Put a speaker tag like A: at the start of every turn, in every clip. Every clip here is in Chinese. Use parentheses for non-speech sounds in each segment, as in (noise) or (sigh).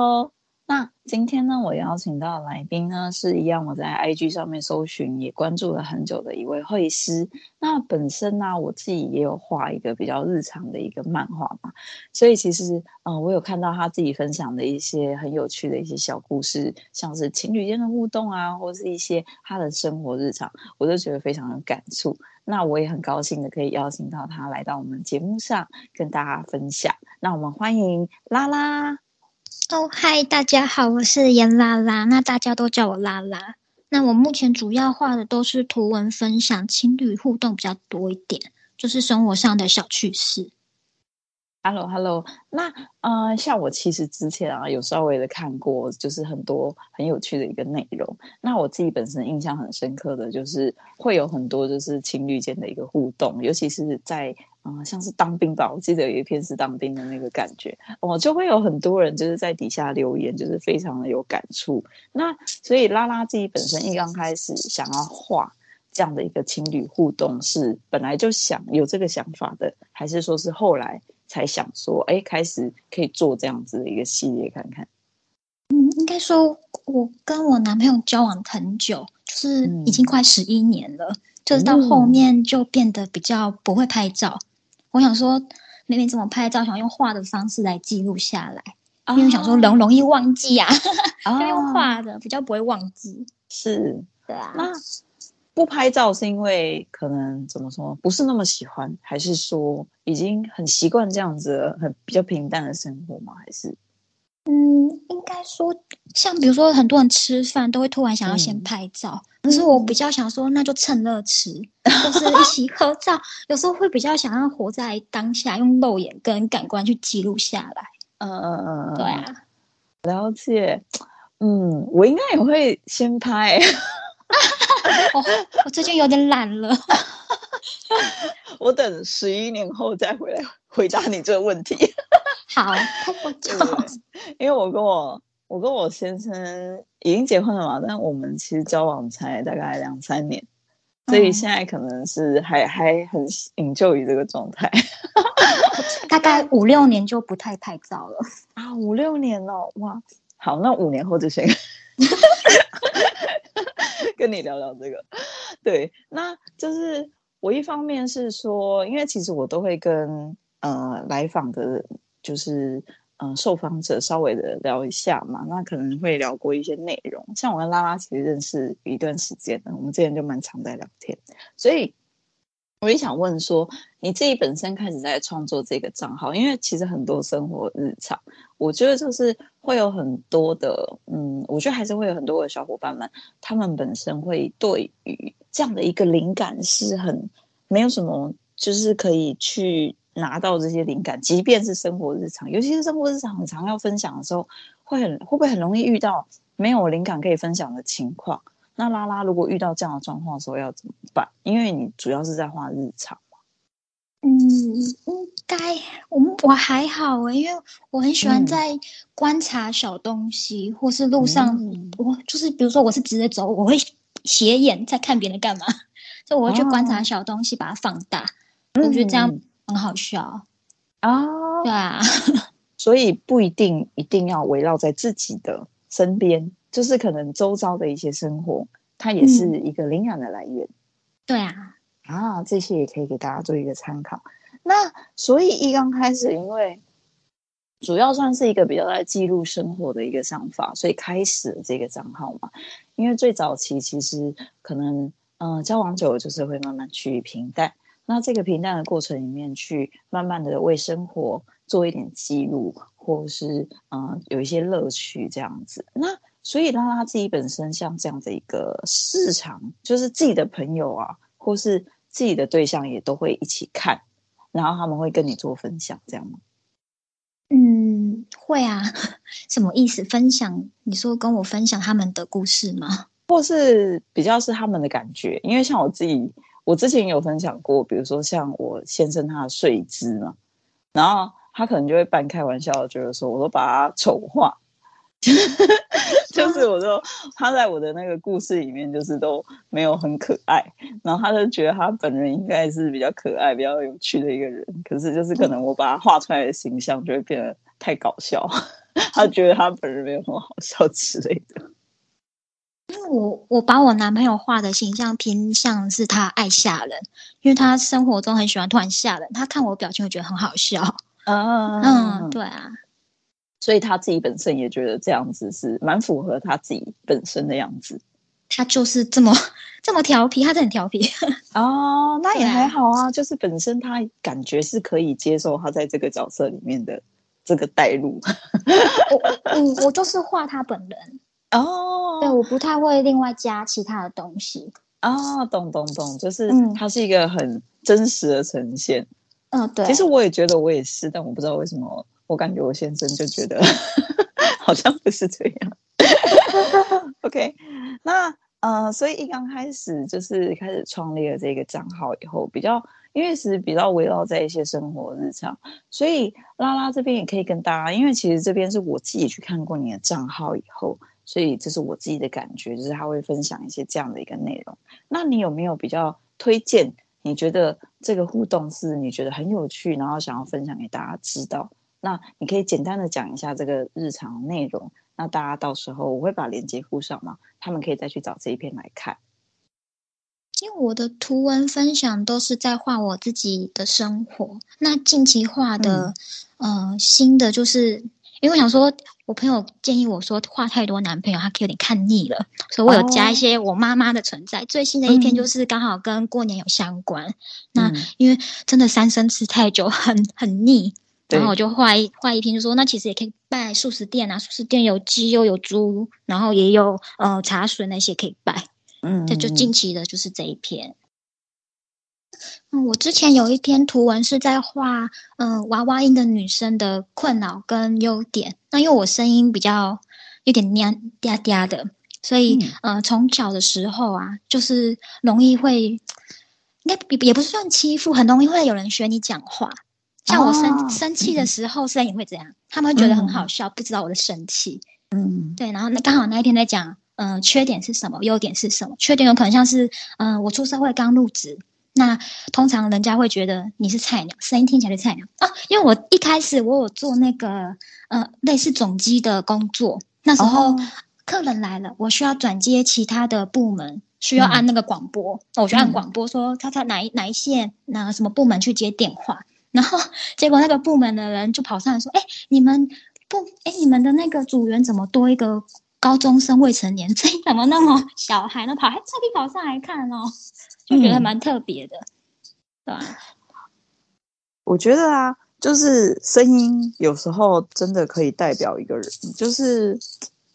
A: Hello，Hello。那今天呢，我邀请到的来宾呢，是一样我在 IG 上面搜寻也关注了很久的一位绘师。那本身呢，我自己也有画一个比较日常的一个漫画嘛，所以其实，嗯、我有看到他自己分享的一些很有趣的一些小故事，像是情侣间的互动啊，或是一些他的生活日常，我都觉得非常有感触。那我也很高兴的可以邀请到他来到我们节目上跟大家分享。那我们欢迎拉拉。
B: 哦，嗨，大家好，我是严拉拉，那大家都叫我拉拉。那我目前主要画的都是图文分享，情侣互动比较多一点，就是生活上的小趣事。
A: Hello，Hello，hello. 那呃，像我其实之前啊有稍微的看过，就是很多很有趣的一个内容。那我自己本身印象很深刻的就是会有很多就是情侣间的一个互动，尤其是在啊、呃、像是当兵吧，我记得有一篇是当兵的那个感觉，哦，就会有很多人就是在底下留言，就是非常的有感触。那所以拉拉自己本身一刚开始想要画这样的一个情侣互动，是本来就想有这个想法的，还是说是后来？才想说，哎，开始可以做这样子的一个系列看看。
B: 嗯，应该说，我跟我男朋友交往很久，就是已经快十一年了，嗯，就是到后面就变得比较不会拍照。嗯，我想说，妹妹怎么拍照，想用画的方式来记录下来，哦，因为想说容容易忘记啊，要，哦，(laughs) 用画的比较不会忘记。
A: 是，
B: 对啊。
A: 那不拍照是因为可能怎么说，不是那么喜欢，还是说已经很习惯这样子很比较平淡的生活吗？还是
B: 嗯，应该说像比如说很多人吃饭都会突然想要先拍照，可、嗯、是我比较想说那就趁热吃，就、嗯、是一起 (laughs) 合照。有时候会比较想要活在当下，用肉眼跟感官去记录下来。
A: 嗯嗯嗯，
B: 对啊，
A: 了解。嗯，我应该也会先拍。
B: 哦，(laughs) 我最近有点懒了。(laughs)
A: 我等十一年后再回来回答你这个问题。(laughs)
B: 好。
A: 因为我跟我我跟我先生已经结婚了嘛，但我们其实交往才大概两三年，所以现在可能是还、嗯、还很 enjoy 于这个状态。(laughs)
B: 大概五六年就不太拍照了
A: 啊，五六年了，哇！好，那五年后就先。(laughs) 跟你聊聊这个，对，那就是我一方面是说，因为其实我都会跟呃来访的，就是嗯、受访者稍微的聊一下嘛，那可能会聊过一些内容。像我跟拉拉其实认识一段时间了，我们之前就蛮常在聊天，所以。我也想问说，你自己本身开始在创作这个账号，因为其实很多生活日常，我觉得就是会有很多的，嗯，我觉得还是会有很多的小伙伴们，他们本身会对于这样的一个灵感是很没有什么，就是可以去拿到这些灵感，即便是生活日常，尤其是生活日常很常要分享的时候，会很会不会很容易遇到没有灵感可以分享的情况？那拉拉如果遇到这样的状况的时候要怎么办？因为你主要是在画日常嘛。
B: 嗯，应该我我还好哎，因为我很喜欢在观察小东西，嗯、或是路上，嗯、我就是比如说我是直着走，我会斜眼在看别人干嘛，所以我会去观察小东西，把它放大，哦、我觉得这样很好笑
A: 啊。
B: 对啊，(laughs)
A: 所以不一定一定要围绕在自己的身边。就是可能周遭的一些生活，它也是一个灵感的来源。
B: 嗯、对啊，
A: 啊，这些也可以给大家做一个参考。那所以一刚开始，因为主要算是一个比较在记录生活的一个想法，所以开始了这个账号嘛。因为最早期其实可能，嗯、呃，交往久了就是会慢慢趋于平淡。那这个平淡的过程里面，去慢慢的为生活做一点记录，或是嗯、呃，有一些乐趣这样子。那所以让他自己本身像这样的一个市场，就是自己的朋友啊，或是自己的对象也都会一起看，然后他们会跟你做分享，这样吗？
B: 嗯，会啊。(laughs) 什么意思？分享？你说跟我分享他们的故事吗？
A: 或是比较是他们的感觉？因为像我自己，我之前有分享过，比如说像我先生他的睡姿嘛，然后他可能就会半开玩笑觉得说，我都把他丑化。(laughs) 就是我说他在我的那个故事里面就是都没有很可爱，然后他就觉得他本人应该是比较可爱、比较有趣的一个人，可是就是可能我把他画出来的形象就会变得太搞笑。(laughs) 他觉得他本人没有很好笑之类的。
B: 因为我我把我男朋友画的形象偏向是他爱吓人，因为他生活中很喜欢突然吓人，他看我表情会觉得很好笑。(laughs)
A: 啊，
B: 嗯，对啊，
A: 所以他自己本身也觉得这样子是蛮符合他自己本身的样子。
B: 他就是这么这么调皮，他是很调皮
A: 哦，那 (laughs) 也还好啊，就是本身他感觉是可以接受他在这个角色里面的这个带入。
B: 我嗯，(laughs) 我就是画他本人。
A: 哦，
B: 对，我不太会另外加其他的东西。
A: 啊，懂懂懂，就是它是一个很真实的呈现。
B: 嗯，对。
A: 其实我也觉得我也是，但我不知道为什么，我感觉我先生就觉得 (laughs) 好像不是这样。(laughs) OK，那呃，所以一刚开始就是开始创立了这个账号以后，比较因为是比较围绕在一些生活日常，所以拉拉这边也可以跟大家，因为其实这边是我自己去看过你的账号以后。所以这是我自己的感觉，就是他会分享一些这样的一个内容。那你有没有比较推荐？你觉得这个互动是你觉得很有趣，然后想要分享给大家知道？那你可以简单的讲一下这个日常内容。那大家到时候我会把链接附上嘛，他们可以再去找这一篇来看。
B: 因为我的图文分享都是在画我自己的生活。那近期画的，嗯、呃，新的就是。因为我想说，我朋友建议我说，画太多男朋友，他可以有点看腻了，所以我有加一些我妈妈的存在。Oh. 最新的一篇就是刚好跟过年有相关。嗯、那因为真的三生吃太久很很腻，然后我就画一画一篇，就说那其实也可以拜素食店啊，素食店有鸡又有猪，然后也有呃茶水那些可以拜。嗯，这就近期的就是这一篇。嗯，我之前有一篇图文是在画，嗯、呃，娃娃音的女生的困扰跟优点。那因为我声音比较有点娘嗲嗲的，所以，嗯、呃，从小的时候啊，就是容易会，应该也也不是算欺负，很容易会有人学你讲话。像我生、哦、生气的时候，声音会这样，他们会觉得很好笑，嗯、不知道我的生气。嗯，对。然后那刚好那一天在讲，嗯、呃，缺点是什么，优点是什么？缺点有可能像是，嗯、呃，我出社会刚入职。那通常人家会觉得你是菜鸟，声音听起来是菜鸟啊。因为我一开始我有做那个呃类似总机的工作，那时候客人来了，我需要转接其他的部门，需要按那个广播，嗯、我就按广播说他在哪一哪一线，哪什么部门去接电话，然后结果那个部门的人就跑上来说：“哎，你们不，哎，你们的那个组员怎么多一个高中生未成年，声音怎么那么小孩呢？跑还特地跑上来看哦。”就觉得蛮特别的，对吧？
A: 我觉得啊，就是声音有时候真的可以代表一个人，就是，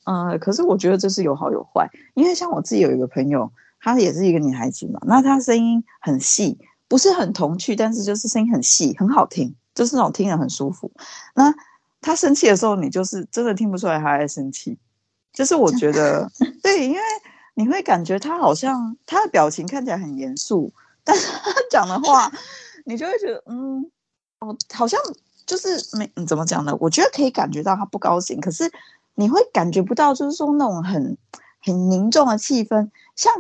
A: 呃，可是我觉得这是有好有坏，因为像我自己有一个朋友，她也是一个女孩子嘛，那她声音很细，不是很童趣，但是就是声音很细，很好听，就是那种听着很舒服。那她生气的时候，你就是真的听不出来她在生气，就是我觉得 (laughs) 对，因为。你会感觉他好像他的表情看起来很严肃，但是他讲的话，你就会觉得，嗯，哦，好像就是没，怎么讲呢？我觉得可以感觉到他不高兴，可是你会感觉不到，就是说那种很很凝重的气氛。像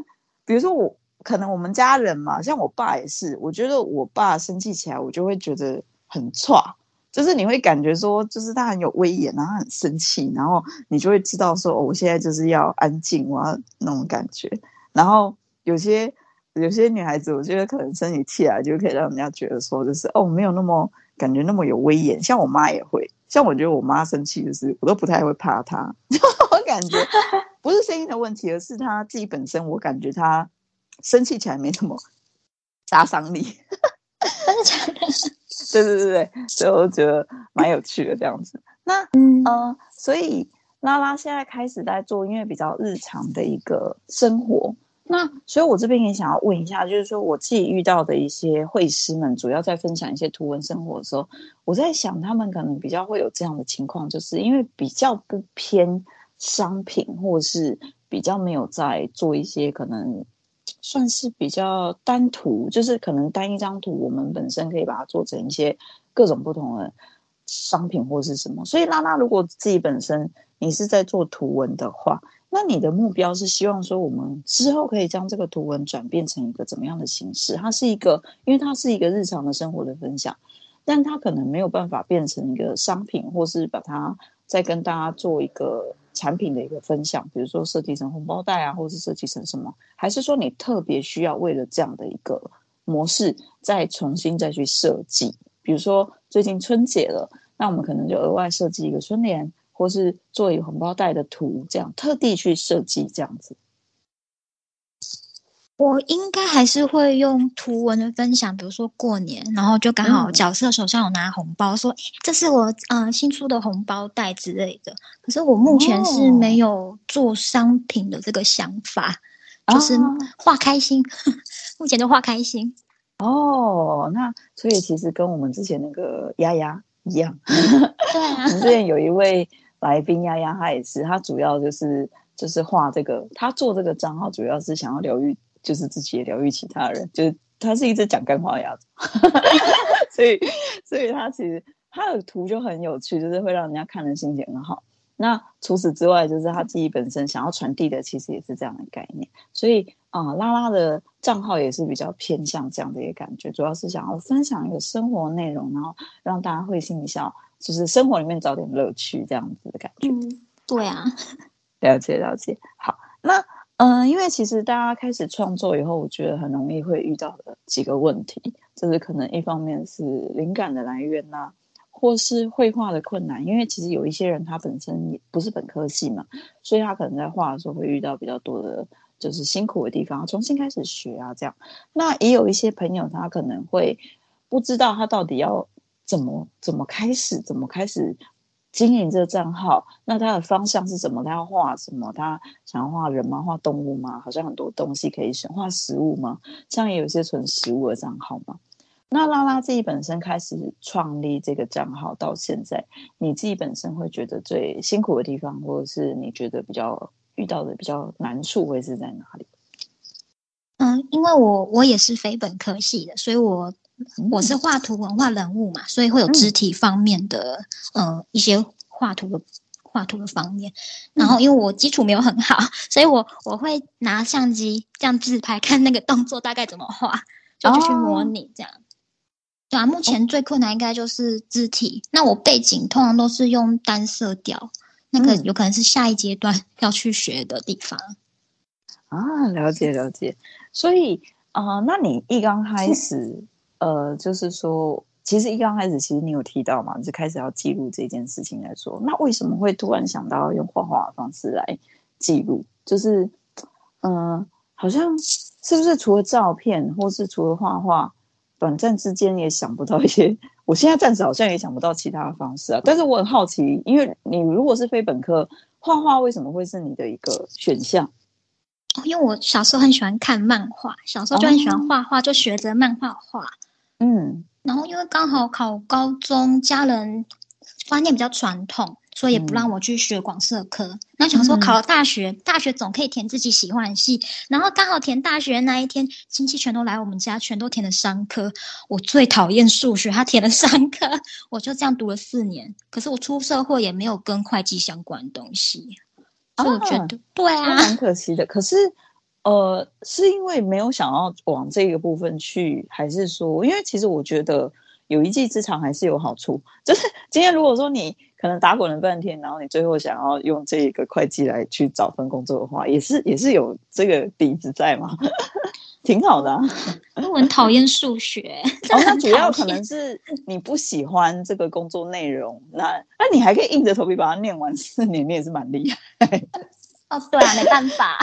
A: 比如说我，可能我们家人嘛，像我爸也是，我觉得我爸生气起来，我就会觉得很差。就是你会感觉说，就是他很有威严，然后很生气，然后你就会知道说，哦，我现在就是要安静，我要那种感觉。然后有些有些女孩子，我觉得可能生起气来就可以让人家觉得说，就是哦，没有那么感觉那么有威严。像我妈也会，像我觉得我妈生气就是我都不太会怕她，(laughs) 我感觉 (laughs) 不是声音的问题，而是她自己本身，我感觉她生气起来没什么 (laughs) 杀伤力。真的假的？对对对对，所以我觉得蛮有趣的这样子。那嗯、呃，所以拉拉现在开始在做，因为比较日常的一个生活。那所以，我这边也想要问一下，就是说我自己遇到的一些绘师们，主要在分享一些图文生活的时候，我在想他们可能比较会有这样的情况，就是因为比较不偏商品，或是比较没有在做一些可能。算是比较单图，就是可能单一张图，我们本身可以把它做成一些各种不同的商品或是什么。所以拉拉，如果自己本身你是在做图文的话，那你的目标是希望说，我们之后可以将这个图文转变成一个怎么样的形式？它是一个，因为它是一个日常的生活的分享，但它可能没有办法变成一个商品，或是把它再跟大家做一个产品的一个分享，比如说设计成红包袋啊，或是设计成什么，还是说你特别需要为了这样的一个模式再重新再去设计？比如说最近春节了，那我们可能就额外设计一个春联，或是做一个红包袋的图，这样特地去设计这样子。
B: 我应该还是会用图文的分享，比如说过年，然后就刚好角色手上有拿红包，嗯、说这是我呃新出的红包袋之类的。可是我目前是没有做商品的这个想法，哦、就是画开心，哦、(laughs) 目前就画开心。
A: 哦，那所以其实跟我们之前那个丫丫一样，(laughs)
B: 对啊，
A: 我们之前有一位来宾丫丫，她也是，她主要就是就是画这个，他做这个账号主要是想要疗愈。就是自己也疗愈其他人，就是他是一只讲干话的鸭子，(laughs) 所以所以他其实他的图就很有趣，就是会让人家看的心情很好。那除此之外，就是他自己本身想要传递的，其实也是这样的概念。所以啊、呃，拉拉的账号也是比较偏向这样的一个感觉，主要是想要分享一个生活内容，然后让大家会心一笑，就是生活里面找点乐趣这样子的感觉。
B: 嗯，对啊，
A: 了解了解。好，那。嗯，因为其实大家开始创作以后，我觉得很容易会遇到的几个问题，就是可能一方面是灵感的来源呐、啊，或是绘画的困难。因为其实有一些人他本身也不是本科系嘛，所以他可能在画的时候会遇到比较多的，就是辛苦的地方，重新开始学啊这样。那也有一些朋友他可能会不知道他到底要怎么怎么开始，怎么开始。经营这个账号，那他的方向是什么？他要画什么？他想要画人吗？画动物吗？好像很多东西可以选。画食物吗？像也有一些纯食物的账号吗？那拉拉自己本身开始创立这个账号到现在，你自己本身会觉得最辛苦的地方，或者是你觉得比较遇到的比较难处，会是在哪里？
B: 嗯，因为我我也是非本科系的，所以我。我是画图文化人物嘛，所以会有肢体方面的，嗯、呃，一些画图的画图的方面。然后因为我基础没有很好，所以我我会拿相机这样自拍，看那个动作大概怎么画，就就去模拟这样。哦、对啊，目前最困难应该就是肢体。那我背景通常都是用单色调，那个有可能是下一阶段要去学的地方。
A: 啊，了解了解。所以啊、呃，那你一刚开始。呃，就是说，其实一刚开始，其实你有提到嘛，就开始要记录这件事情来说，那为什么会突然想到用画画的方式来记录？就是，嗯、好像是不是除了照片，或是除了画画，短暂之间也想不到一些？我现在暂时好像也想不到其他的方式啊。但是我很好奇，因为你如果是非本科，画画为什么会是你的一个选项？
B: 因为我小时候很喜欢看漫画，小时候就很喜欢画画，哦、就学着漫画画。嗯，然后因为刚好考高中，家人观念比较传统，所以也不让我去学广社科。嗯、那想说考了大学，嗯、大学总可以填自己喜欢的系。然后刚好填大学那一天，亲戚全都来我们家，全都填了商科。我最讨厌数学，他填了商科，我就这样读了四年。可是我出社会也没有跟会计相关的东西，所以我觉得、啊、对啊，
A: 蛮可惜的。可是。呃，是因为没有想要往这个部分去，还是说，因为其实我觉得有一技之长还是有好处。就是今天如果说你可能打滚了半天，然后你最后想要用这个会计来去找份工作的话，也是也是有这个底子在嘛，(laughs) 挺好的啊。
B: 我很讨厌数学，(laughs)
A: 哦，那主要可能是你不喜欢这个工作内容。那那你还可以硬着头皮把它念完四年，你也是蛮厉害。(laughs)
B: 哦，对啊，没办法，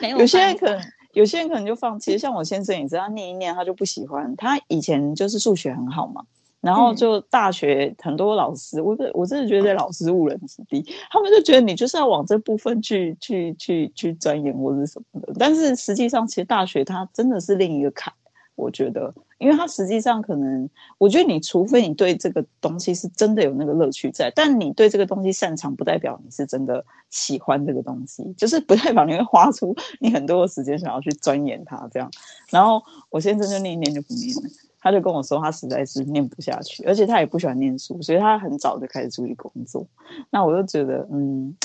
B: 没有。
A: 有些人可能，有些人可能就放弃。像我先生也是，他念一念，他就不喜欢。他以前就是数学很好嘛，然后就大学很多老师，嗯、我我真的觉得老师误人子弟，他们就觉得你就是要往这部分去去去去钻研或者什么的。但是实际上，其实大学它真的是另一个坎。我觉得，因为它实际上可能，我觉得你除非你对这个东西是真的有那个乐趣在，但你对这个东西擅长，不代表你是真的喜欢这个东西，就是不代表你会花出 (laughs) 你很多的时间想要去钻研它这样。然后我先生就念一念就不念了，他就跟我说他实在是念不下去，而且他也不喜欢念书，所以他很早就开始出去工作。那我就觉得，嗯，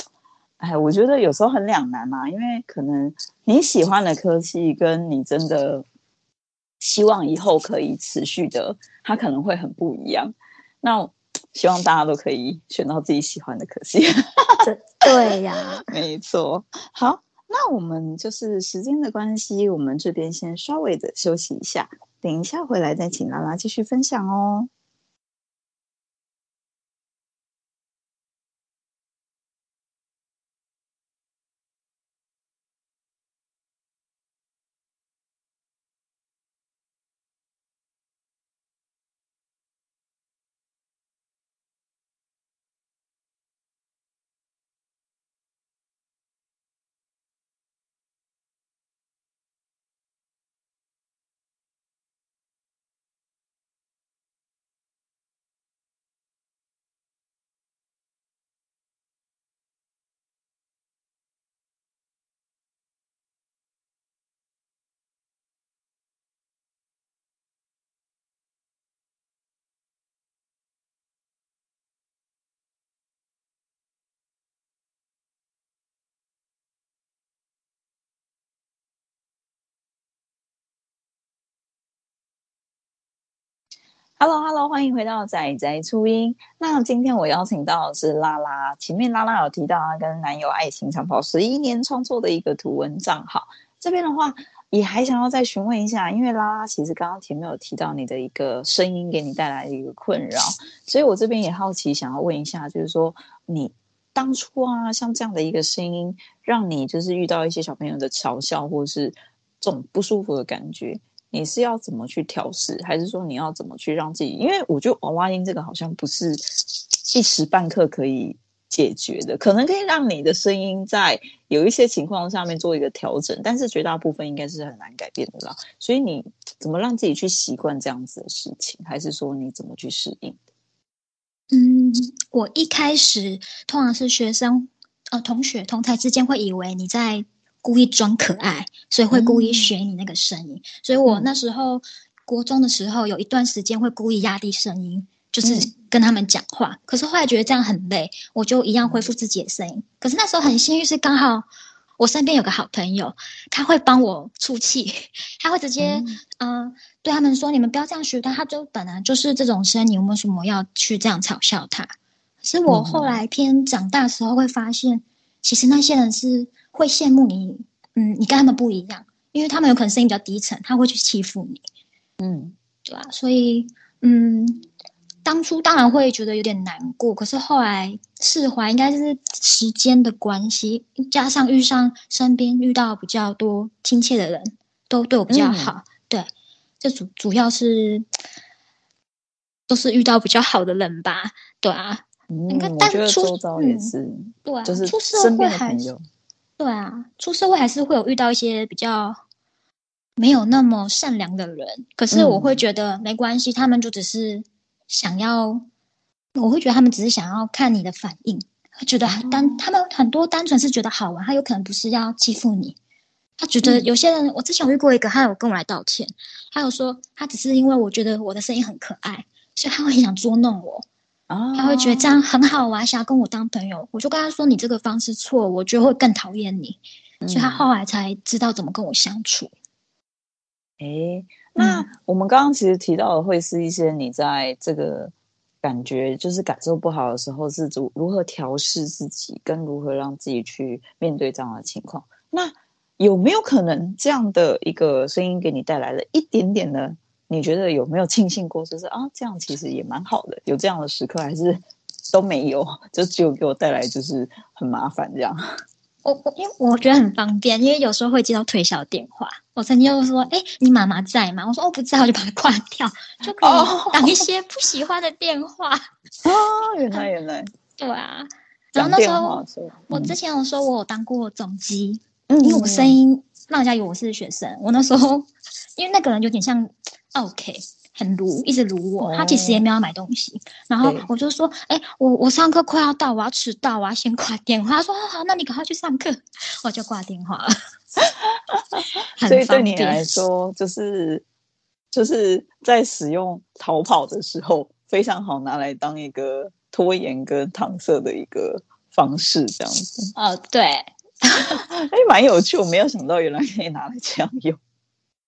A: 哎，我觉得有时候很两难嘛，因为可能你喜欢的科技跟你真的。希望以后可以持续的，它可能会很不一样。那希望大家都可以选到自己喜欢的科技。(laughs)
B: 对呀，
A: 没错。好，那我们就是时间的关系，我们这边先稍微的休息一下，等一下回来再请拉拉继续分享哦。Hello，Hello，欢迎回到仔仔初音。那今天我邀请到的是拉拉，前面拉拉有提到她跟男友爱情长跑十一年创作的一个图文账号。这边的话，也还想要再询问一下，因为拉拉其实刚刚前面有提到你的一个声音给你带来的一个困扰，所以我这边也好奇想要问一下，就是说你当初啊，像这样的一个声音，让你就是遇到一些小朋友的嘲笑，或是这种不舒服的感觉。你是要怎么去调试，还是说你要怎么去让自己？因为我觉得娃娃音这个好像不是一时半刻可以解决的，可能可以让你的声音在有一些情况下面做一个调整，但是绝大部分应该是很难改变的啦。所以你怎么让自己去习惯这样子的事情，还是说你怎么去适应？
B: 嗯，我一开始通常是学生呃同学同台之间会以为你在。故意装可爱，所以会故意学你那个声音。嗯、所以我那时候国中的时候，有一段时间会故意压低声音，就是跟他们讲话。嗯、可是后来觉得这样很累，我就一样恢复自己的声音。可是那时候很幸运，是刚好我身边有个好朋友，他会帮我出气，(laughs) 他会直接嗯、呃、对他们说：“你们不要这样学他，他就本来就是这种声音，为什么要去这样嘲笑他？”可是我后来偏长大的时候会发现，其实那些人是。会羡慕你，嗯，你跟他们不一样，因为他们有可能声音比较低沉，他会去欺负你，嗯，对吧？所以，嗯，当初当然会觉得有点难过，可是后来释怀，应该是时间的关系，加上遇上身边遇到比较多亲切的人，都对我比较好，嗯、对，这主主要是都是遇到比较好的人吧，对啊，
A: 嗯，我觉得周遭也是，嗯、
B: 对啊，
A: 就是出社会朋友。
B: 对啊，出社会还是会有遇到一些比较没有那么善良的人，可是我会觉得没关系，嗯、他们就只是想要，我会觉得他们只是想要看你的反应，觉得单、嗯、他们很多单纯是觉得好玩，他有可能不是要欺负你，他觉得有些人，嗯、我之前有遇过一个，他有跟我来道歉，他有说他只是因为我觉得我的声音很可爱，所以他会很想捉弄我。他会觉得这样很好玩，想要跟我当朋友。我就跟他说：“你这个方式错，我觉得会更讨厌你。嗯”所以他后来才知道怎么跟我相处。
A: 哎、欸，那我们刚刚其实提到的会是一些你在这个感觉就是感受不好的时候是如如何调试自己，跟如何让自己去面对这样的情况。那有没有可能这样的一个声音给你带来了一点点的？你觉得有没有庆幸过？就是啊，这样其实也蛮好的，有这样的时刻，还是都没有，就只有给我带来就是很麻烦这样。(laughs)
B: 我我因为我觉得很方便，因为有时候会接到推销电话，我曾经就说：“哎，你妈妈在吗？”我说：“哦，不在。”我就把它挂掉，就可以打一些不喜欢的电话。
A: 哦，原来 (laughs) 原来，
B: 对啊。然后那时候、嗯、我之前有说我有当过总机，嗯、因为我声音让人家以为我是学生。我那时候 (laughs) 因为那个人有点像。OK，很卢，一直卢我。他其实也没有买东西，然后我就说：“哎，我我上课快要到，我要迟到，我要先挂电话。”他说：“好，那你赶快去上课。”我就挂电话了。
A: 所以对你来说，就是就是在使用逃跑的时候，非常好拿来当一个拖延跟搪塞的一个方式，这样子。
B: 哦，对，(laughs)
A: 哎，蛮有趣，我没有想到原来可以拿来这样用。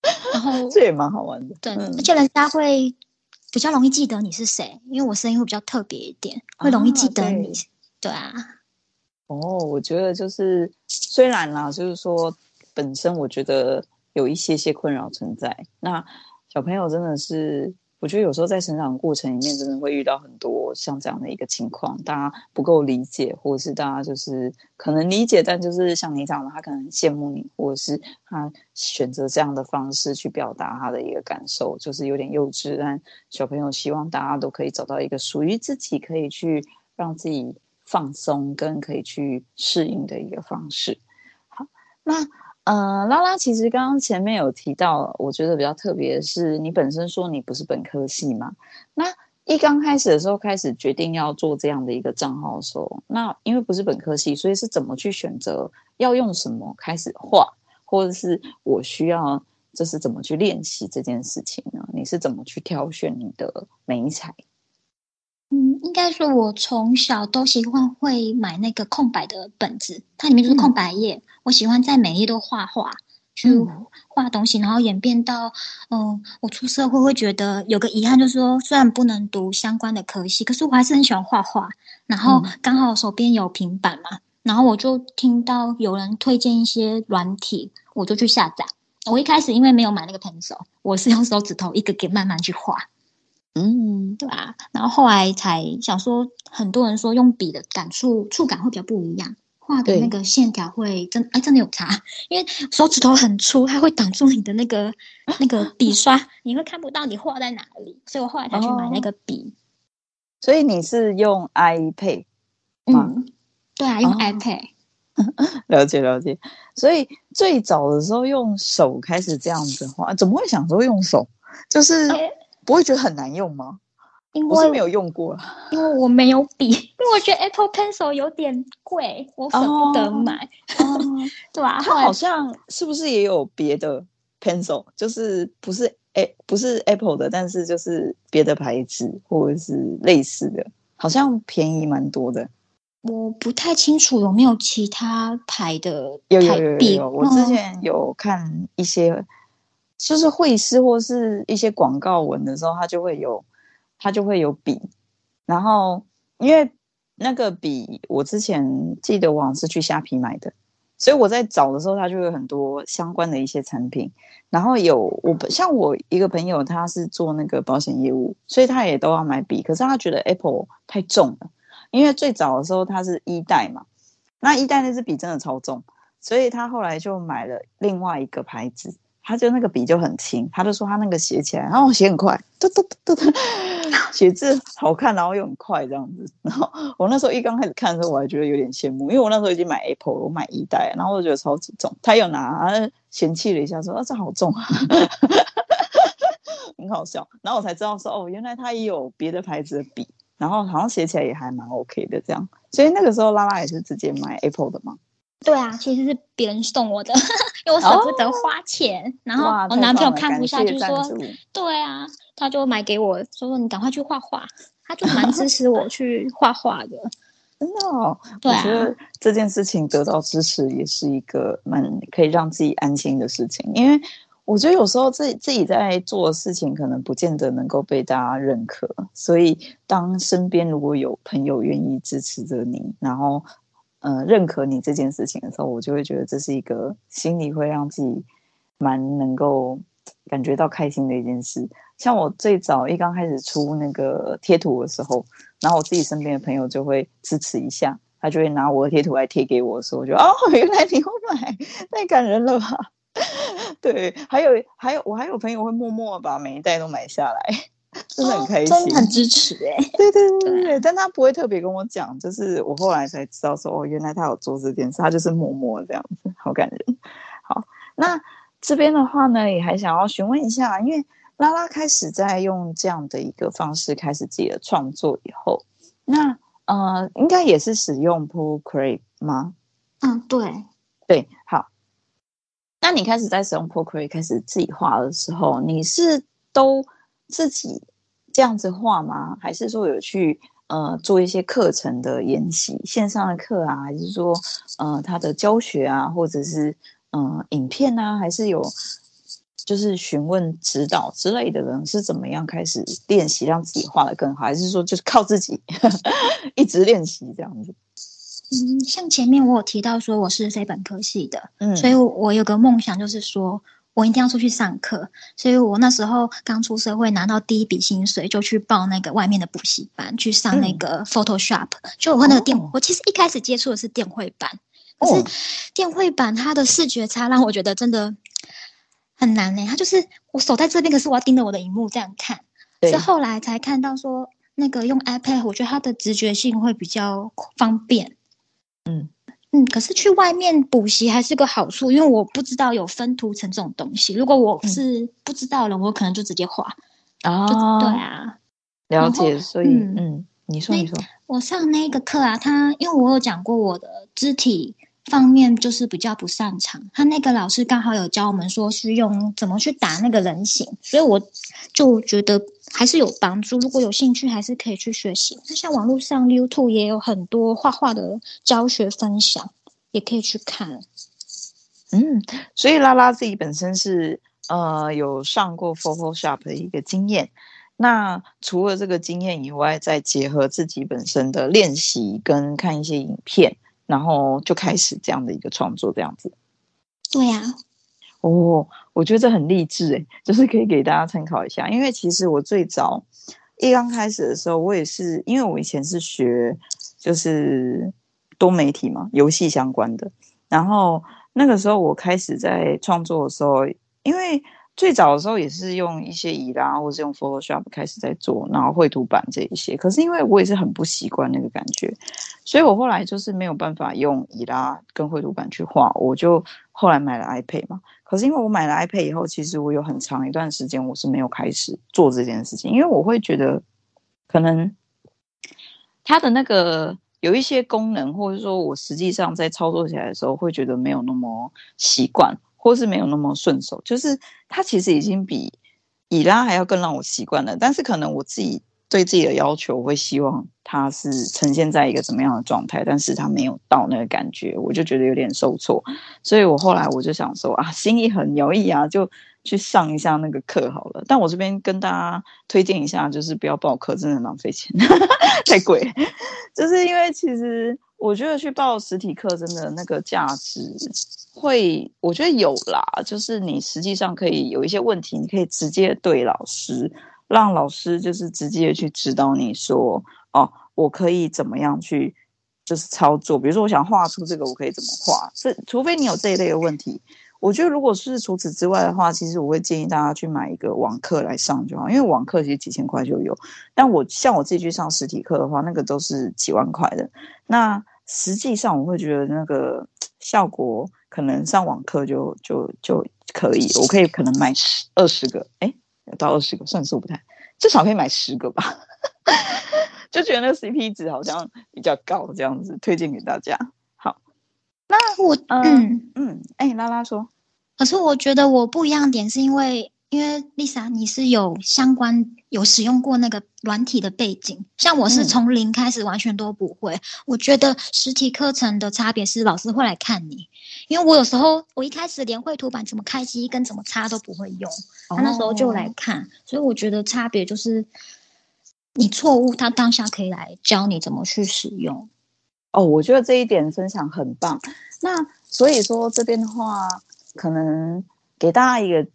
A: (laughs)
B: 然后
A: 这也蛮好玩的，
B: 对，嗯、而且人家会比较容易记得你是谁，因为我声音会比较特别一点，会容易记得你。啊对，对啊。
A: 哦，我觉得就是虽然啦，就是说本身我觉得有一些些困扰存在，那小朋友真的是。我觉得有时候在成长过程里面，真的会遇到很多像这样的一个情况，大家不够理解，或者是大家就是可能理解，但就是像你讲的，他可能羡慕你，或者是他选择这样的方式去表达他的一个感受，就是有点幼稚。但小朋友希望大家都可以找到一个属于自己，可以去让自己放松，跟可以去适应的一个方式。好，那。嗯，拉拉，其实刚刚前面有提到，我觉得比较特别的是，你本身说你不是本科系嘛？那一刚开始的时候，开始决定要做这样的一个账号的时候，那因为不是本科系，所以是怎么去选择要用什么开始画，或者是我需要这是怎么去练习这件事情呢？你是怎么去挑选你的媒材？
B: 嗯，应该说，我从小都喜欢会买那个空白的本子，它里面就是空白页。嗯、我喜欢在每页都画画，去画东西，然后演变到，嗯、呃，我出社会会觉得有个遗憾，就是说，虽然不能读相关的科系，可是我还是很喜欢画画。然后刚好手边有平板嘛，然后我就听到有人推荐一些软体，我就去下载。我一开始因为没有买那个 pencil，我是用手指头一个个慢慢去画。嗯，对啊，然后后来才想说，很多人说用笔的感触触感会比较不一样，画的那个线条会真哎真的有差，(laughs) 因为手指头很粗，它会挡住你的那个那个笔刷，你会看不到你画在哪里，所以我后来才去买那个笔。哦、
A: 所以你是用 iPad
B: 嗯，对啊，用 iPad。
A: 哦、(laughs) 了解了解，所以最早的时候用手开始这样子画，怎么会想说用手？就是。欸不会觉得很难用吗？因为我是没有用过，
B: 因为我没有笔，(laughs) 因为我觉得 Apple Pencil 有点贵，我舍不得买，哦、(laughs) 对吧？
A: 它好像是不是也有别的 Pencil，就是不是 A 不是 Apple 的，但是就是别的牌子或者是类似的，好像便宜蛮多的。
B: 我不太清楚有没有其他牌的
A: 有有有有，有，我之前有看一些。就是会师或是一些广告文的时候，它就会有，它就会有笔。然后因为那个笔，我之前记得我好像是去虾皮买的，所以我在找的时候，它就有很多相关的一些产品。然后有我像我一个朋友，他是做那个保险业务，所以他也都要买笔。可是他觉得 Apple 太重了，因为最早的时候他是一代嘛，那一代那支笔真的超重，所以他后来就买了另外一个牌子。他就那个笔就很轻，他就说他那个写起来，然后我写很快，嘟嘟嘟嘟，写字好看，然后又很快这样子。然后我那时候一刚开始看的时候，我还觉得有点羡慕，因为我那时候已经买 Apple 了，我买一代，然后我就觉得超级重。他有拿嫌弃了一下，说啊这好重啊，(laughs) 很好笑。然后我才知道说哦，原来他也有别的牌子的笔，然后好像写起来也还蛮 OK 的这样。所以那个时候拉拉也是直接买 Apple 的吗？
B: 对啊，其实是别人送我的，因为我舍不得花钱。哦、然后我男朋友看不下去说，说对啊，他就买给我，说你赶快去画画。他就蛮支持我去画画的，(laughs)
A: 真的。哦，对啊，我觉得这件事情得到支持也是一个蛮可以让自己安心的事情，因为我觉得有时候自己自己在做的事情可能不见得能够被大家认可，所以当身边如果有朋友愿意支持着你，然后。呃，认可你这件事情的时候，我就会觉得这是一个心里会让自己蛮能够感觉到开心的一件事。像我最早一刚开始出那个贴图的时候，然后我自己身边的朋友就会支持一下，他就会拿我的贴图来贴给我说，我就哦，原来你会买，太感人了吧？(laughs) 对，还有还有，我还有朋友会默默把每一袋都买下来。(laughs) 真的很开心，哦、真的很 (laughs) 支持哎、(laughs) 欸！
B: 对
A: 对对对，对但他不会特别跟我讲，就是我后来才知道说，哦，原来他有做这件事，他就是默默这样子，好感人。好，那这边的话呢，也还想要询问一下，因为拉拉开始在用这样的一个方式开始自己的创作以后，那呃，应该也是使用 Procreate 吗？
B: 嗯，对
A: 对，好。那你开始在使用 Procreate 开始自己画的时候，你是都自己这样子画吗？还是说有去呃做一些课程的研习，线上的课啊，还是说呃他的教学啊，或者是嗯、呃、影片啊，还是有就是询问指导之类的人是怎么样开始练习让自己画的更好，还是说就是靠自己 (laughs) 一直练习这样子？
B: 嗯，像前面我有提到说我是非本科系的，嗯，所以我有个梦想就是说我一定要出去上课，所以我那时候刚出社会拿到第一笔薪水就去报那个外面的补习班去上那个 Photoshop，嗯，就我和那个电，哦，我其实一开始接触的是电绘版，可是电绘版它的视觉差让我觉得真的。很难呢、欸，他就是我手在这边，可是我要盯着我的荧幕这样看。是后来才看到说，那个用 iPad，我觉得它的直觉性会比较方便。嗯嗯，可是去外面补习还是个好处，因为我不知道有分图层这种东西。如果我是不知道了，嗯、我可能就直接画。哦，对啊，
A: 了解。所以，嗯，嗯，你说，你说，
B: 我上那个课啊，他因为我有讲过我的肢体。方面就是比较不擅长，他那个老师刚好有教我们说是用怎么去打那个人形，所以我就觉得还是有帮助。如果有兴趣，还是可以去学习。那像网络上 YouTube 也有很多画画的教学分享，也可以去看。
A: 嗯，所以拉拉自己本身是呃有上过 Photoshop 的一个经验。那除了这个经验以外，再结合自己本身的练习跟看一些影片。然后就开始这样的一个创作，这样子。
B: 对呀、啊，
A: 哦，我觉得这很励志诶，就是可以给大家参考一下。因为其实我最早一刚开始的时候，我也是因为我以前是学就是多媒体嘛，游戏相关的。然后那个时候我开始在创作的时候，因为。最早的时候也是用一些伊拉，或是用 Photoshop 开始在做，然后绘图板这一些。可是因为我也是很不习惯那个感觉，所以我后来就是没有办法用伊拉跟绘图板去画，我就后来买了 iPad 嘛。可是因为我买了 iPad 以后，其实我有很长一段时间我是没有开始做这件事情，因为我会觉得可能它的那个有一些功能，或者说我实际上在操作起来的时候，会觉得没有那么习惯。或是没有那么顺手，就是它其实已经比以拉还要更让我习惯了。但是可能我自己对自己的要求，我会希望它是呈现在一个怎么样的状态，但是它没有到那个感觉，我就觉得有点受挫。所以我后来我就想说啊，心一横摇一牙就去上一下那个课好了。但我这边跟大家推荐一下，就是不要报课，真的浪费钱，(laughs) 太贵。(laughs) 就是因为其实我觉得去报实体课真的那个价值。会，我觉得有啦，就是你实际上可以有一些问题，你可以直接对老师，让老师就是直接去指导你说，哦，我可以怎么样去就是操作，比如说我想画出这个，我可以怎么画？是除非你有这一类的问题，我觉得如果是除此之外的话，其实我会建议大家去买一个网课来上就好，因为网课其实几千块就有，但我像我自己去上实体课的话，那个都是几万块的，那实际上我会觉得那个效果。可能上网课就就就可以，我可以可能买十二十个，哎，到二十个算数不太，至少可以买十个吧，(laughs) 就觉得那个 CP 值好像比较高，这样子推荐给大家。好，那我嗯嗯，哎、嗯，拉拉说，
B: 可是我觉得我不一样点是因为。因为 Lisa，你是有相关有使用过那个软体的背景，像我是从零开始，完全都不会。嗯、我觉得实体课程的差别是老师会来看你，因为我有时候我一开始连绘图板怎么开机跟怎么插都不会用，他那时候就来看，哦、所以我觉得差别就是你错误，他当下可以来教你怎么去使用。
A: 哦，我觉得这一点分享很棒。那所以说这边的话，可能给大家一个。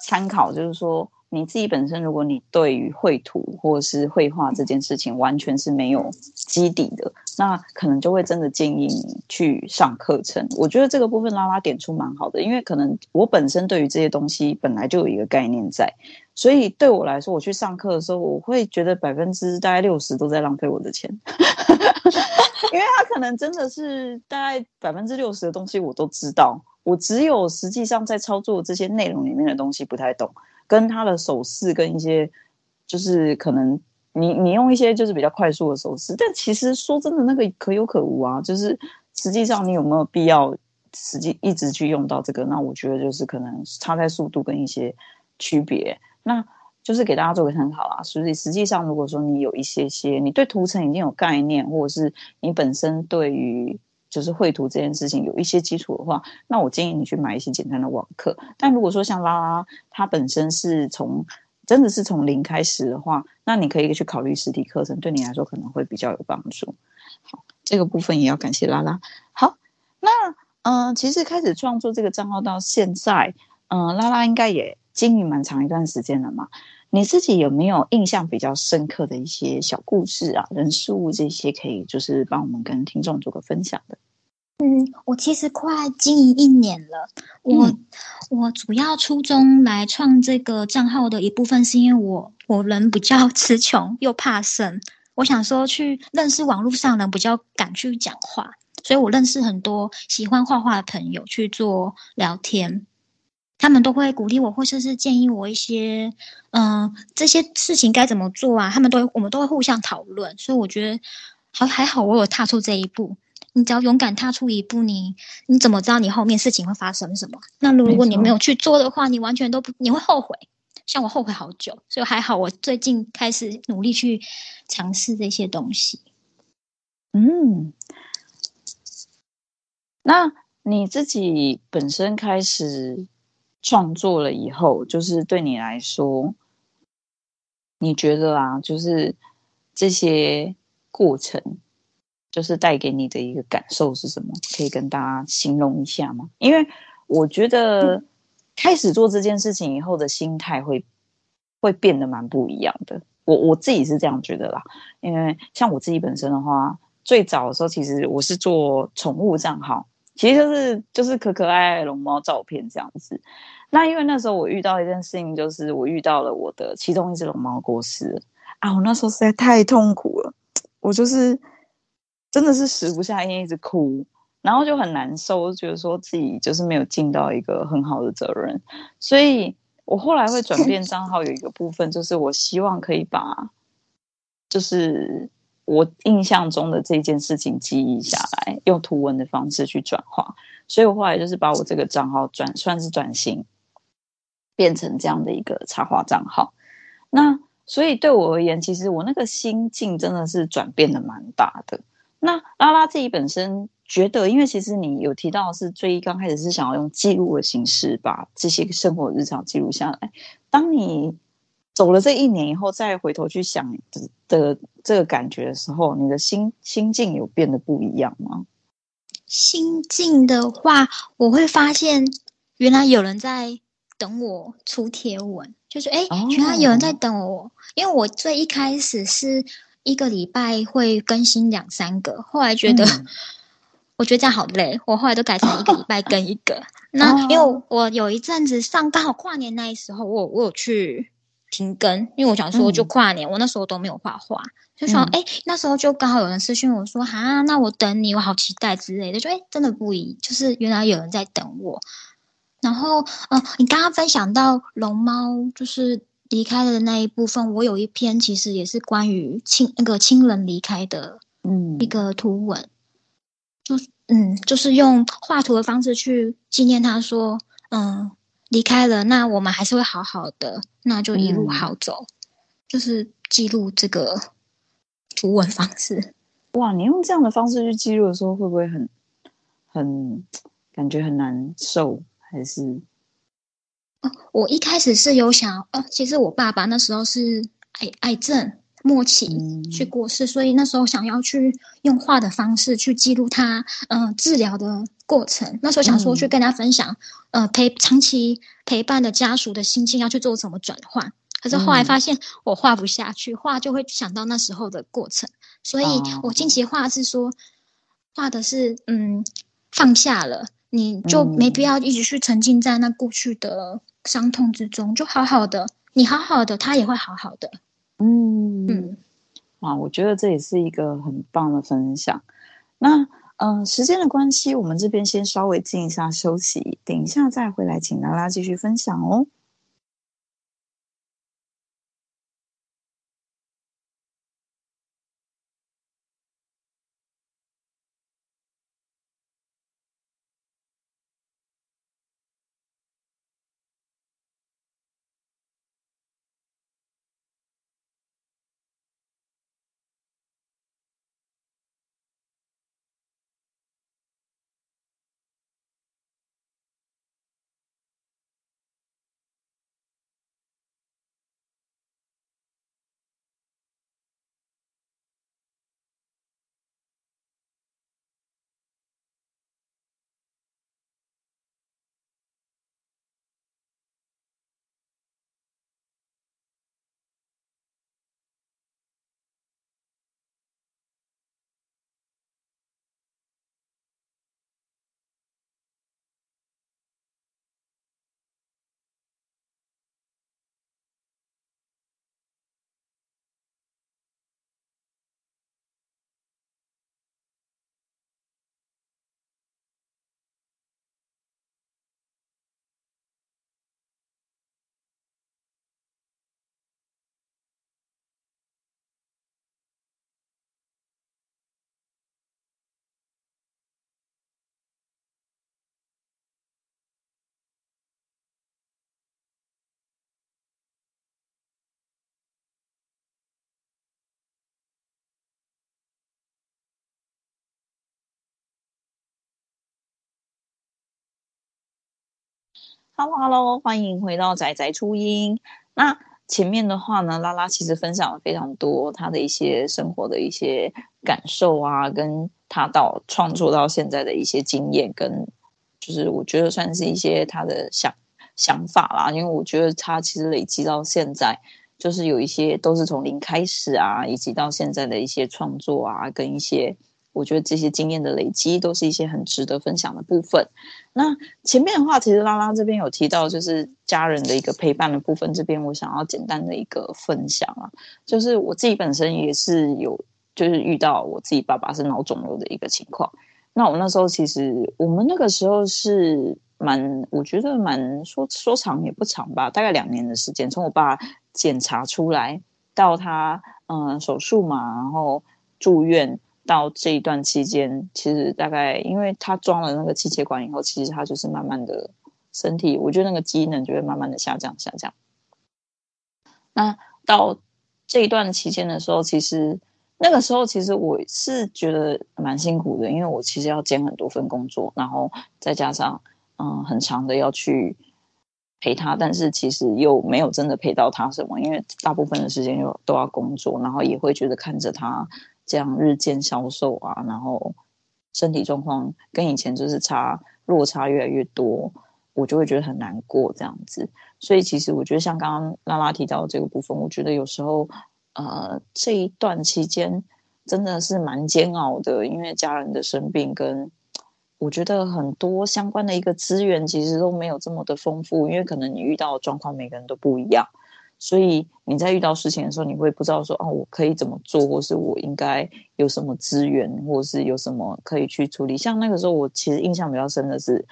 A: 参考就是说，你自己本身，如果你对于绘图或者是绘画这件事情完全是没有基底的，那可能就会真的建议你去上课程。我觉得这个部分拉拉点出蛮好的，因为可能我本身对于这些东西本来就有一个概念在，所以对我来说，我去上课的时候，我会觉得百分之大概六十都在浪费我的钱，(laughs) 因为他可能真的是大概百分之六十的东西我都知道。我只有实际上在操作这些内容里面的东西不太懂，跟他的手势跟一些，就是可能你你用一些就是比较快速的手势，但其实说真的那个可有可无啊。就是实际上你有没有必要实际一直去用到这个？那我觉得就是可能差在速度跟一些区别。那就是给大家做个参考啊。所以实际上如果说你有一些些你对图层已经有概念，或者是你本身对于。就是绘图这件事情有一些基础的话，那我建议你去买一些简单的网课。但如果说像拉拉，他本身是从真的是从零开始的话，那你可以去考虑实体课程，对你来说可能会比较有帮助。好，这个部分也要感谢拉拉。好，那嗯、其实开始创作这个账号到现在，嗯、拉拉应该也经营蛮长一段时间了嘛。你自己有没有印象比较深刻的一些小故事啊、人事物这些，可以就是帮我们跟听众做个分享的？
B: 嗯，我其实快经营一年了。我、嗯、我主要初衷来创这个账号的一部分，是因为我我人比较 (laughs) 词穷又怕生，我想说去认识网络上人，比较敢去讲话，所以我认识很多喜欢画画的朋友去做聊天。他们都会鼓励我，或者是建议我一些，嗯、呃，这些事情该怎么做啊？他们都会，我们都会互相讨论。所以我觉得还还好，我有踏出这一步。你只要勇敢踏出一步，你你怎么知道你后面事情会发生什么？那如果你没有去做的话，你完全都不，你会后悔。像我后悔好久，所以还好，我最近开始努力去尝试这些东西。
A: 嗯，那你自己本身开始。创作了以后，就是对你来说，你觉得啊，就是这些过程，就是带给你的一个感受是什么？可以跟大家形容一下吗？因为我觉得开始做这件事情以后的心态会会变得蛮不一样的。我我自己是这样觉得啦。因为像我自己本身的话，最早的时候其实我是做宠物账号。其实就是就是可可爱爱龙猫照片这样子，那因为那时候我遇到一件事情，就是我遇到了我的其中一只龙猫过世啊，我那时候实在太痛苦了，我就是真的是食不下咽，一直哭，然后就很难受，我觉得说自己就是没有尽到一个很好的责任，所以我后来会转变账号，有一个部分就是我希望可以把就是。我印象中的这件事情记忆下来，用图文的方式去转化，所以我后来就是把我这个账号转算是转型，变成这样的一个插画账号。那所以对我而言，其实我那个心境真的是转变的蛮大的。那拉拉自己本身觉得，因为其实你有提到是最刚开始是想要用记录的形式把这些生活日常记录下来，当你。走了这一年以后，再回头去想的这个感觉的时候，你的心心境有变得不一样吗？
B: 心境的话，我会发现原来有人在等我出贴文，就是哎，原来有人在等我。哦、因为我最一开始是一个礼拜会更新两三个，后来觉得、嗯、(laughs) 我觉得这样好累，我后来都改成一个礼拜更一个。哦、(laughs) 那因为我有一阵子上刚好跨年那时候，我我有去。停更，因为我想说就跨年，嗯、我那时候都没有画画，就想哎、嗯欸，那时候就刚好有人私讯我说哈，那我等你，我好期待之类的，就哎、欸，真的不一，就是原来有人在等我。然后，嗯、呃，你刚刚分享到龙猫就是离开了的那一部分，我有一篇其实也是关于亲那个亲人离开的，嗯，一个图文，嗯、就嗯，就是用画图的方式去纪念他说，嗯。离开了，那我们还是会好好的，那就一路好走，嗯、就是记录这个图文方式。
A: 哇，你用这样的方式去记录的时候，会不会很很感觉很难受？还是？
B: 哦，我一开始是有想，哦，其实我爸爸那时候是癌癌症。末期去过世，所以那时候想要去用画的方式去记录他，嗯、呃，治疗的过程。那时候想说去跟他分享，嗯、呃，陪长期陪伴的家属的心境要去做什么转换。可是后来发现我画不下去，画就会想到那时候的过程，所以我近期画是说，画的是嗯，放下了，你就没必要一直去沉浸在那过去的伤痛之中，就好好的，你好好的，他也会好好的。嗯嗯，
A: 啊，我觉得这也是一个很棒的分享。那嗯、时间的关系，我们这边先稍微静一下休息，等一下再回来，请拉拉继续分享哦。Hello Hello，欢迎回到仔仔初音。那前面的话呢，拉拉其实分享了非常多他的一些生活的一些感受啊，跟他到创作到现在的一些经验，跟就是我觉得算是一些他的想想法啦。因为我觉得他其实累积到现在，就是有一些都是从零开始啊，以及到现在的一些创作啊，跟一些。我觉得这些经验的累积都是一些很值得分享的部分。那前面的话，其实拉拉这边有提到，就是家人的一个陪伴的部分。这边我想要简单的一个分享啊，就是我自己本身也是有，就是遇到我自己爸爸是脑肿瘤的一个情况。那我那时候其实我们那个时候是蛮，我觉得蛮说说长也不长吧，大概两年的时间，从我爸检查出来到他嗯、手术嘛，然后住院。到这一段期间，其实大概因为他装了那个气切管以后，其实他就是慢慢的身体，我觉得那个机能就会慢慢的下降下降。那到这一段期间的时候，其实那个时候其实我是觉得蛮辛苦的，因为我其实要兼很多份工作，然后再加上嗯很长的要去陪他，但是其实又没有真的陪到他什么，因为大部分的时间又都要工作，然后也会觉得看着他。这样日渐消瘦啊，然后身体状况跟以前就是差落差越来越多，我就会觉得很难过这样子。所以其实我觉得像刚刚拉拉提到这个部分，我觉得有时候呃这一段期间真的是蛮煎熬的，因为家人的生病跟我觉得很多相关的一个资源其实都没有这么的丰富，因为可能你遇到的状况每个人都不一样。所以你在遇到事情的时候，你会不知道说哦，我可以怎么做，或是我应该有什么资源，或是有什么可以去处理。像那个时候，我其实印象比较深的是，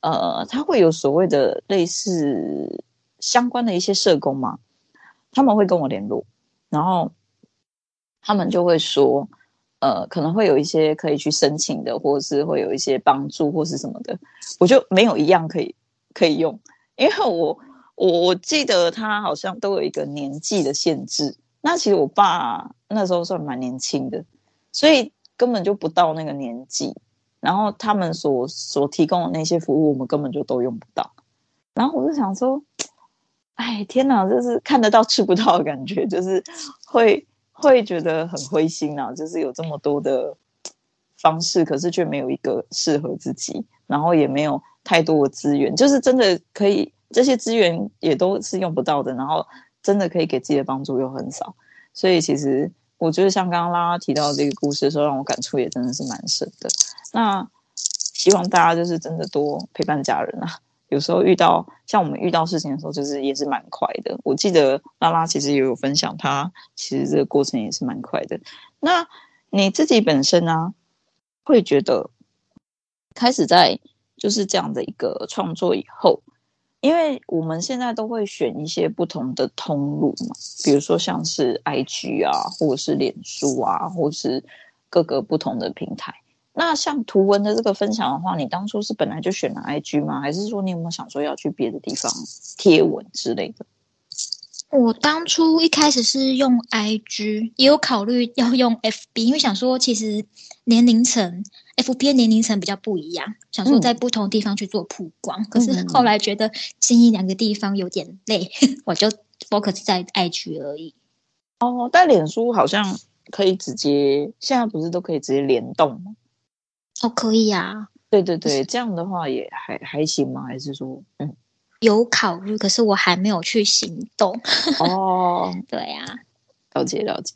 A: 呃，他会有所谓的类似相关的一些社工嘛，他们会跟我联络，然后他们就会说，呃，可能会有一些可以去申请的，或是会有一些帮助，或是什么的，我就没有一样可以可以用，因为我。我我记得他好像都有一个年纪的限制，那其实我爸那时候算蛮年轻的，所以根本就不到那个年纪。然后他们所所提供的那些服务，我们根本就都用不到。然后我就想说，哎，天哪，就是看得到吃不到的感觉，就是会会觉得很灰心啊。就是有这么多的方式，可是却没有一个适合自己，然后也没有太多的资源，就是真的可以。这些资源也都是用不到的，然后真的可以给自己的帮助又很少，所以其实我觉得像刚刚拉拉提到这个故事的时候，让我感触也真的是蛮深的。那希望大家就是真的多陪伴家人啊，有时候遇到像我们遇到事情的时候，就是也是蛮快的。我记得拉拉其实也有分享，他其实这个过程也是蛮快的。那你自己本身呢、啊，会觉得开始在就是这样的一个创作以后。因为我们现在都会选一些不同的通路嘛，比如说像是 IG 啊，或者是脸书啊，或是各个不同的平台。那像图文的这个分享的话，你当初是本来就选了 IG 吗？还是说你有没有想说要去别的地方贴文之类的？
B: 我当初一开始是用 IG，也有考虑要用 FB，因为想说其实年龄层 FB 年龄层比较不一样，想说在不同地方去做曝光。嗯、可是后来觉得经营两个地方有点累，嗯、(laughs) 我就 focus 在 IG 而已。
A: 哦，但脸书好像可以直接，现在不是都可以直接联动吗？
B: 哦，可以啊。
A: 对对对，这样的话也还还行吗？还是说，嗯。
B: 有考虑，可是我还没有去行动。
A: 哦，(laughs)
B: 对呀、啊，
A: 了解了解。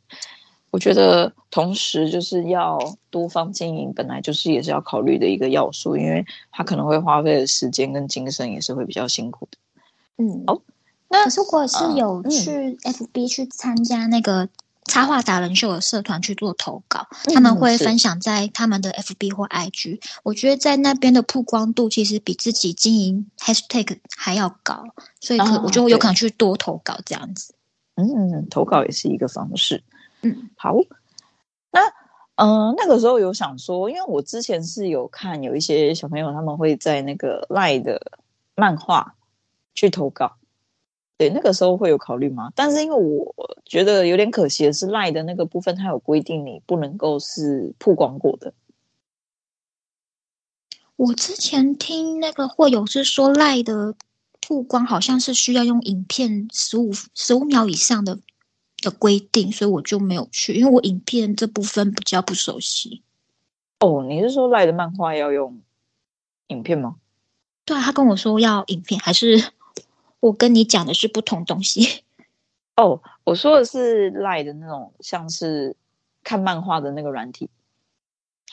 A: 我觉得同时就是要多方经营，本来就是也是要考虑的一个要素，因为他可能会花费的时间跟精神也是会比较辛苦的。
B: 嗯，哦，那可是我是有去 FB 去参加那个。插画达人秀的社团去做投稿，他们会分享在他们的 FB 或 IG。嗯、我觉得在那边的曝光度其实比自己经营 Hashtag 还要高，所以可我就有可能去多投稿这样子。
A: 嗯，投稿也是一个方式。
B: 嗯，
A: 好。那嗯、呃，那个时候有想说，因为我之前是有看有一些小朋友他们会在那个 LINE 的漫画去投稿。对，那个时候会有考虑吗？但是因为我觉得有点可惜的是，LINE 的那个部分它有规定，你不能够是曝光过的。
B: 我之前听那个会友是说，LINE 的曝光好像是需要用影片十五十五秒以上的的规定，所以我就没有去，因为我影片这部分比较不熟悉。
A: 哦，你是说赖的漫画要用影片吗？
B: 对啊，他跟我说要影片，还是我跟你讲的是不同东西？(laughs)
A: 哦，我说的是赖的那种，像是看漫画的那个软体，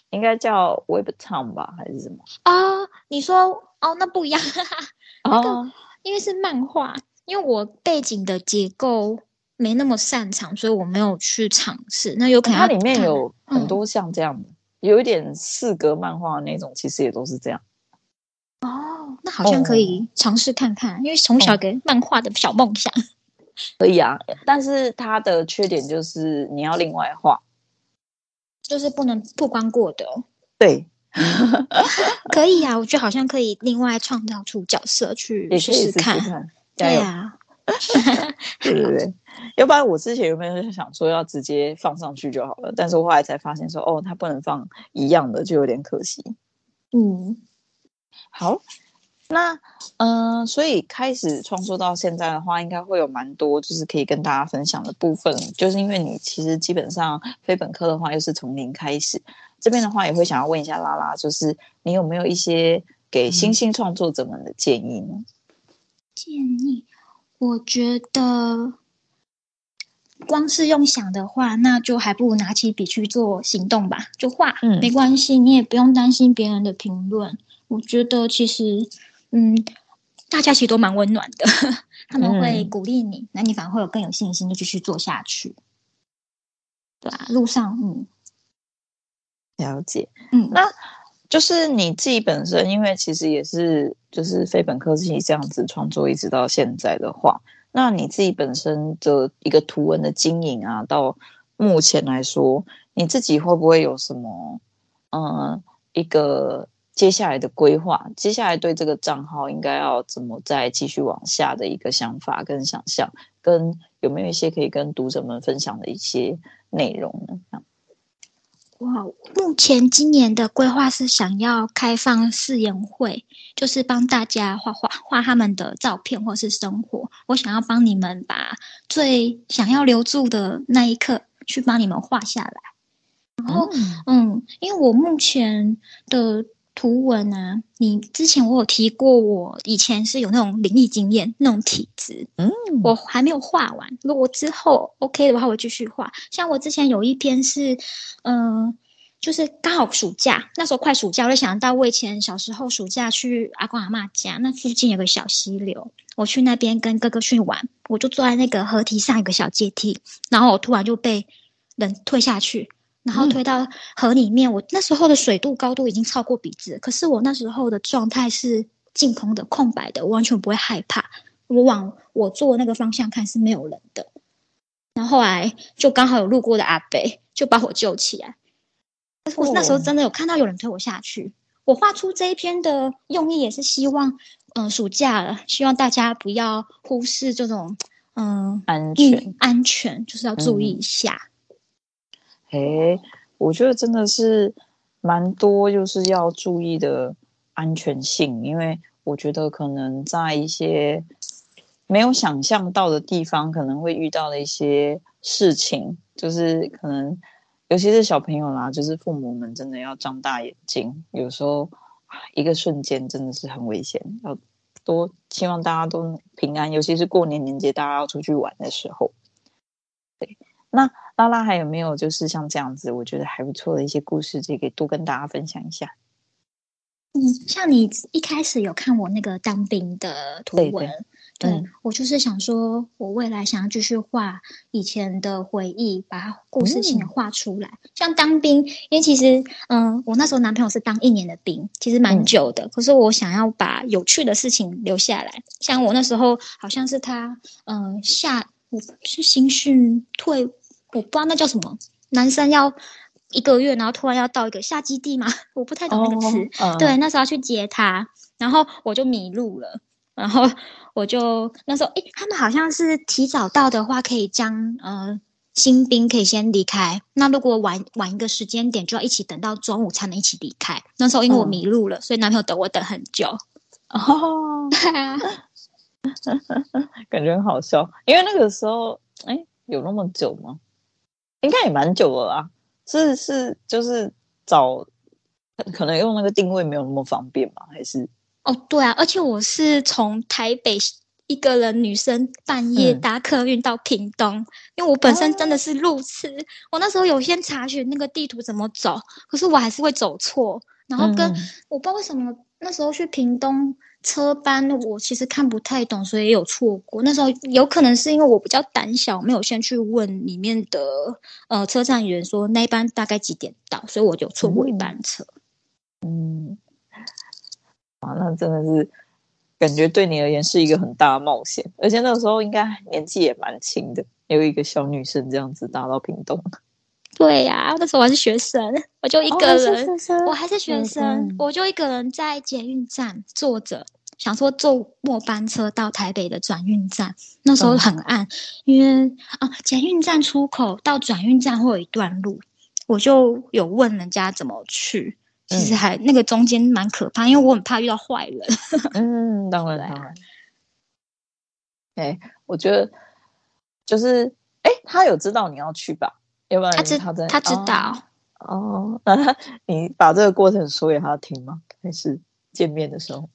A: 应该叫 Webtoon 吧，还是什么？
B: 啊，你说哦，那不一样，(laughs) 那个、哦、因为是漫画，因为我背景的结构没那么擅长，所以我没有去尝试。那有可能它
A: 里面有很多像这样的。嗯有一点四格漫画那种，其实也都是这样。
B: 哦，那好像可以尝试看看，哦、因为从小给漫画的小梦想。(laughs)
A: 可以啊，但是它的缺点就是你要另外画，
B: 就是不能曝光过的。
A: 对，(laughs)
B: 可以啊，我觉得好像可以另外创造出角色去 (laughs) 试试看。试试看对啊。
A: 对对对，要不然我之前有没有想说要直接放上去就好了？但是我后来才发现说，哦，它不能放一样的，就有点可惜。
B: 嗯，
A: 好，那嗯、呃，所以开始创作到现在的话，应该会有蛮多就是可以跟大家分享的部分。就是因为你其实基本上非本科的话，又是从零开始，这边的话也会想要问一下拉拉，就是你有没有一些给新兴创作者们的建议呢？
B: 建议。我觉得，光是用想的话，那就还不如拿起笔去做行动吧。就画，嗯，没关系，你也不用担心别人的评论。我觉得其实，嗯，大家其实都蛮温暖的，(laughs) 他们会鼓励你，那、嗯、你反而会有更有信心的继续做下去。对啊，路上，嗯，
A: 了解，
B: 嗯，
A: 那。就是你自己本身，因为其实也是就是非本科系这样子创作，一直到现在的话，那你自己本身的一个图文的经营啊，到目前来说，你自己会不会有什么嗯一个接下来的规划？接下来对这个账号应该要怎么再继续往下的一个想法跟想象，跟有没有一些可以跟读者们分享的一些内容呢？
B: 哇，目前今年的规划是想要开放试演会，就是帮大家画画画他们的照片或是生活。我想要帮你们把最想要留住的那一刻去帮你们画下来。然后，嗯，嗯，因为我目前的图文啊，你之前我有提过，我以前是有那种灵异经验，那种体质，嗯，我还没有画完。如果之后 OK 的话，我继续画。像我之前有一篇是，嗯、呃，就是刚好暑假，那时候快暑假，我就想到我以前小时候暑假去阿公阿嬷家，那附近有个小溪流，我去那边跟哥哥去玩，我就坐在那个河堤上有个小阶梯，然后我突然就被人推下去。然后推到河里面，嗯，我那时候的水度高度已经超过鼻子，可是我那时候的状态是净空的、空白的，我完全不会害怕。我往我坐那个方向看是没有人的。然后后来就刚好有路过的阿北就把我救起来。我那时候真的有看到有人推我下去。我画出这一篇的用意也是希望，嗯，暑假了，希望大家不要忽视这种，嗯，
A: 安全，
B: 安全就是要注意一下。嗯
A: 诶，我觉得真的是蛮多，就是要注意的安全性，因为我觉得可能在一些没有想象到的地方，可能会遇到的一些事情，就是可能尤其是小朋友啦，就是父母们真的要张大眼睛，有时候一个瞬间真的是很危险，要多希望大家都平安，尤其是过年年节大家要出去玩的时候，对，那。拉拉还有没有就是像这样子，我觉得还不错的一些故事，这个多跟大家分享一下。
B: 嗯，像你一开始有看我那个当兵的图文，对，对，对、嗯，我就是想说，我未来想要继续画以前的回忆，把故事性画出来，嗯。像当兵，因为其实，嗯，我那时候男朋友是当一年的兵，其实蛮久的，嗯。可是我想要把有趣的事情留下来，像我那时候好像是他，嗯，下我是新训退。我不知道那叫什么，男生要一个月，然后突然要到一个下基地嘛，(laughs) 我不太懂那个词。Oh, uh. 对，那时候要去接他，然后我就迷路了，然后我就那时候，诶，他们好像是提早到的话，可以将呃新兵可以先离开。那如果晚晚一个时间点，就要一起等到中午才能一起离开。那时候因为我迷路了，uh. 所以男朋友等我等很久。哦、oh. (laughs)
A: 感觉很好笑，因为那个时候，哎，有那么久吗？应该也蛮久了啊。是是，就是找，可能用那个定位没有那么方便吧，还是？
B: 哦，对啊，而且我是从台北一个人女生半夜搭客运到屏东，嗯、因为我本身真的是路痴，哦、我那时候有先查询那个地图怎么走，可是我还是会走错，然后跟、嗯、我不知道为什么那时候去屏东。车班我其实看不太懂，所以也有错过。那时候有可能是因为我比较胆小，没有先去问里面的呃车站员说那一班大概几点到，所以我就错过一班车。
A: 嗯，啊，那真的是感觉对你而言是一个很大的冒险，而且那个时候应该年纪也蛮轻的，有一个小女生这样子搭到屏东。
B: 对呀、啊，那时候我还是学生，我就一个人，哦、我还是学生，嗯、我就一个人在捷运站坐着。想说坐末班车到台北的转运站，那时候很暗，嗯、因为啊，捷运站出口到转运站会有一段路，我就有问人家怎么去。其实还、嗯、那个中间蛮可怕，因为我很怕遇到坏人。(laughs)
A: 嗯，当然当然。哎、欸，我觉得就是，哎、欸，他有知道你要去吧？要不然他
B: 知他他知道
A: 哦，哦。那他你把这个过程说给他听吗？还是见面的时候？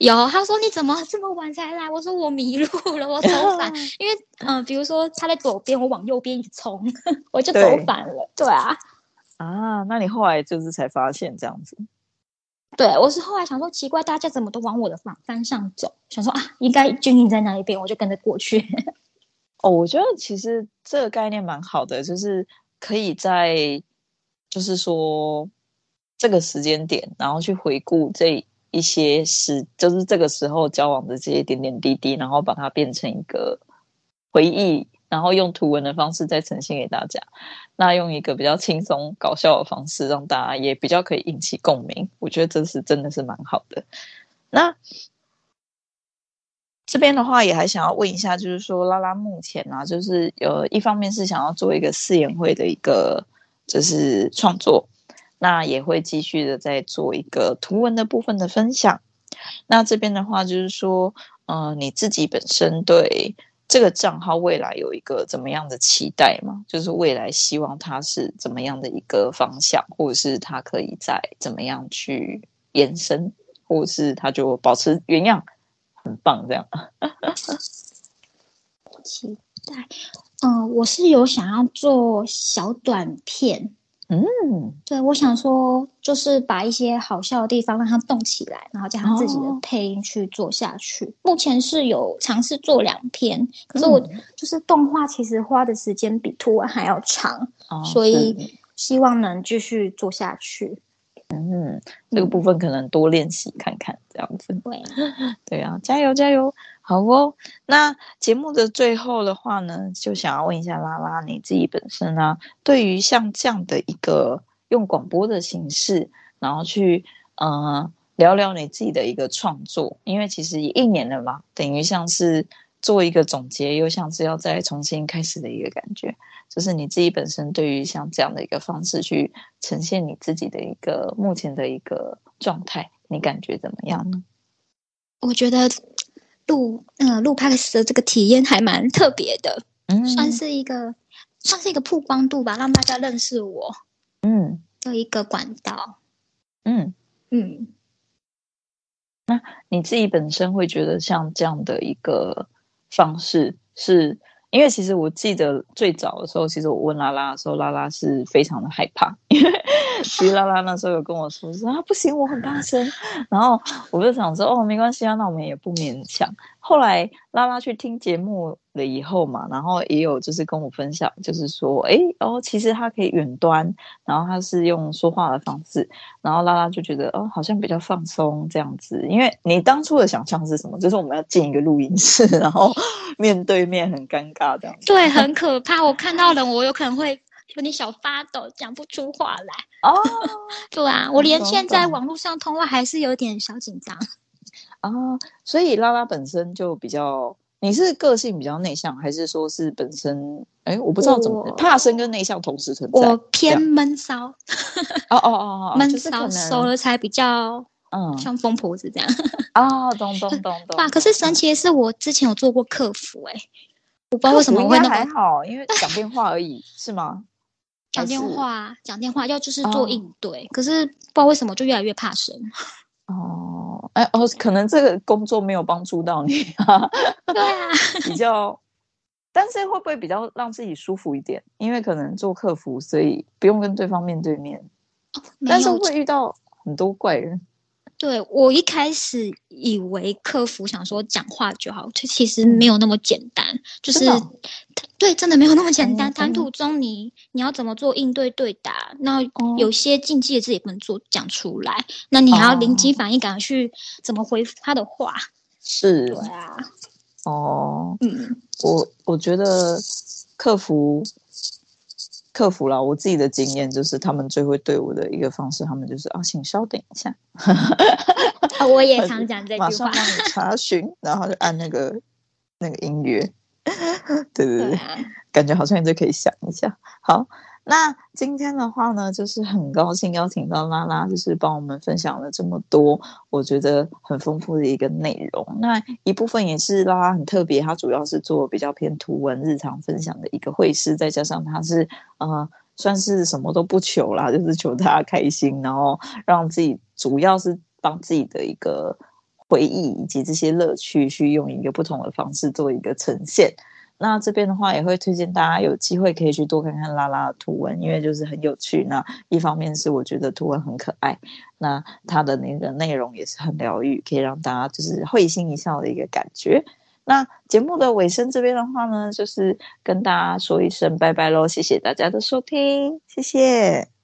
B: 有，他说你怎么这么晚才来？我说我迷路了，我走反。(laughs) 因为嗯、呃，比如说他在左边，我往右边一冲，(laughs) 我就走反了。对，对啊，
A: 啊，那你后来就是才发现这样子？
B: 对，我是后来想说奇怪，大家怎么都往我的反方向走？想说啊，应该军营在那一边，我就跟着过去。(laughs)
A: 哦，我觉得其实这个概念蛮好的，就是可以在，就是说这个时间点，然后去回顾这。一些时，就是这个时候交往的这些点点滴滴，然后把它变成一个回忆，然后用图文的方式再呈现给大家。那用一个比较轻松搞笑的方式，让大家也比较可以引起共鸣。我觉得这是真的是蛮好的。那这边的话，也还想要问一下，就是说拉拉目前呢、啊，就是呃，一方面是想要做一个试演会的一个就是创作。那也会继续的再做一个图文的部分的分享。那这边的话就是说，嗯、呃，你自己本身对这个账号未来有一个怎么样的期待吗？就是未来希望它是怎么样的一个方向，或者是它可以再怎么样去延伸，或者是它就保持原样，很棒这样。(laughs)
B: 期待，嗯、我是有想要做小短片。
A: 嗯，
B: 对，我想说，就是把一些好笑的地方让它动起来，然后加上自己的配音去做下去。哦、目前是有尝试做两篇，可是我就是动画，其实花的时间比图文还要长，哦、所以希望能继续做下去。
A: 嗯，这个部分可能多练习看看，这样子。
B: 对，(laughs)
A: 对啊，加油加油！好哦，那节目的最后的话呢，就想要问一下拉拉，你自己本身啊，对于像这样的一个用广播的形式，然后去呃聊聊你自己的一个创作，因为其实也一年了嘛，等于像是做一个总结，又像是要再重新开始的一个感觉。就是你自己本身对于像这样的一个方式去呈现你自己的一个目前的一个状态，你感觉怎么样呢？
B: 我觉得。录呃录 Podcast 的这个体验还蛮特别的，嗯，算是一个算是一个曝光度吧，让大家认识我，嗯，的一个管道，
A: 嗯嗯。那你自己本身会觉得像这样的一个方式是？因为其实我记得最早的时候，其实我问拉拉的时候，拉拉是非常的害怕，因为 (laughs) 其实拉拉那时候有跟我说说啊，不行，我很大声，然后我就想说哦，没关系啊，那我们也不勉强。后来拉拉去听节目了以后嘛，然后也有就是跟我分享，就是说，哎，哦，其实他可以远端，然后他是用说话的方式，然后拉拉就觉得哦，好像比较放松这样子。因为你当初的想象是什么？就是我们要进一个录音室，然后面对面很尴尬这样子。(laughs)
B: 对，很可怕。我看到人，我有可能会有点小发抖，讲不出话来。哦，(laughs) 对啊，我连现在网络上通话还是有点小紧张。
A: 啊，所以拉拉本身就比较，你是个性比较内向，还是说是本身？哎，我不知道怎么怕生跟内向同时存在。
B: 我偏闷骚。
A: 哦哦哦哦，
B: 闷骚 (laughs) 熟了才比较嗯，像疯婆子这样。
A: 哦，咚咚咚咚。(laughs)
B: 哇，可是神奇的是，我之前有做过客服、欸，哎，我不知道为什么会那么
A: 还好，因为讲电话而已，是吗？
B: 讲电话，讲电话要就是做应对，哦、可是不知道为什么就越来越怕生。(laughs)
A: 哦，哎哦，可能这个工作没有帮助到你啊。
B: 对啊，
A: 比较，但是会不会比较让自己舒服一点？因为可能做客服，所以不用跟对方面对面，哦、但是会遇到很多怪人。
B: 对，我一开始以为客服想说讲话就好，这其实没有那么简单。嗯、就是，对，真的没有那么简单。谈、嗯、吐中你，你你要怎么做应对对答？那有些禁忌的字也不能做讲出来。那你还要临机反应，赶快去怎么回复他的话？
A: 是，
B: 对啊。
A: 哦，嗯，我我觉得客服。客服啦，我自己的经验就是，他们最会对我的一个方式，他们就是啊，请稍等一下。
B: 我也 (laughs) 常讲这句话，
A: 马上帮你查询，然后就按那个那个音乐。(laughs) 对对对，对啊、感觉好像就可以想一下。好。那今天的话呢，就是很高兴邀请到拉拉，就是帮我们分享了这么多，我觉得很丰富的一个内容。那一部分也是拉拉很特别，他主要是做比较偏图文日常分享的一个绘师，再加上他是呃算是什么都不求啦，就是求大家开心，然后让自己主要是帮自己的一个回忆以及这些乐趣，去用一个不同的方式做一个呈现。那这边的话也会推荐大家有机会可以去多看看拉拉的图文，因为就是很有趣。那一方面是我觉得图文很可爱，那它的那个内容也是很疗愈，可以让大家就是会心一笑的一个感觉。那节目的尾声这边的话呢，就是跟大家说一声拜拜喽，谢谢大家的收听，谢谢。